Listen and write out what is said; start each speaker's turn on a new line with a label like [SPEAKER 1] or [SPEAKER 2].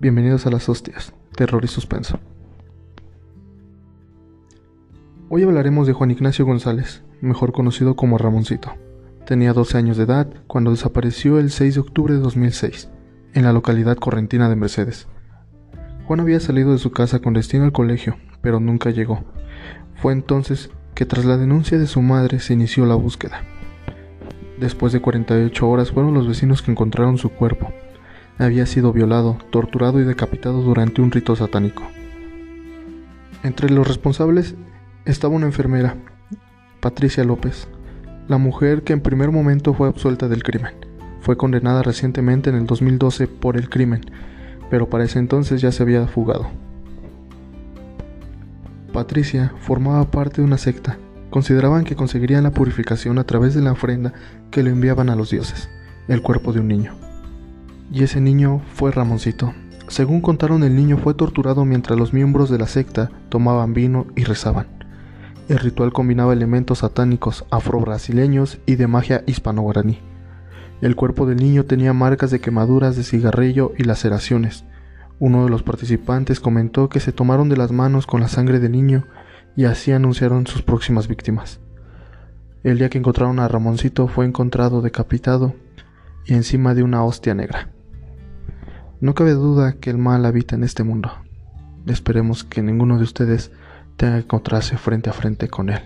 [SPEAKER 1] Bienvenidos a las hostias, terror y suspenso. Hoy hablaremos de Juan Ignacio González, mejor conocido como Ramoncito. Tenía 12 años de edad cuando desapareció el 6 de octubre de 2006, en la localidad correntina de Mercedes. Juan había salido de su casa con destino al colegio, pero nunca llegó. Fue entonces que tras la denuncia de su madre se inició la búsqueda. Después de 48 horas fueron los vecinos que encontraron su cuerpo, había sido violado, torturado y decapitado durante un rito satánico. Entre los responsables estaba una enfermera, Patricia López, la mujer que en primer momento fue absuelta del crimen. Fue condenada recientemente en el 2012 por el crimen, pero para ese entonces ya se había fugado. Patricia formaba parte de una secta. Consideraban que conseguirían la purificación a través de la ofrenda que le enviaban a los dioses, el cuerpo de un niño. Y ese niño fue Ramoncito. Según contaron, el niño fue torturado mientras los miembros de la secta tomaban vino y rezaban. El ritual combinaba elementos satánicos afro-brasileños y de magia hispano-guaraní. El cuerpo del niño tenía marcas de quemaduras de cigarrillo y laceraciones. Uno de los participantes comentó que se tomaron de las manos con la sangre del niño y así anunciaron sus próximas víctimas. El día que encontraron a Ramoncito fue encontrado decapitado y encima de una hostia negra. No cabe duda que el mal habita en este mundo. Esperemos que ninguno de ustedes tenga que encontrarse frente a frente con él.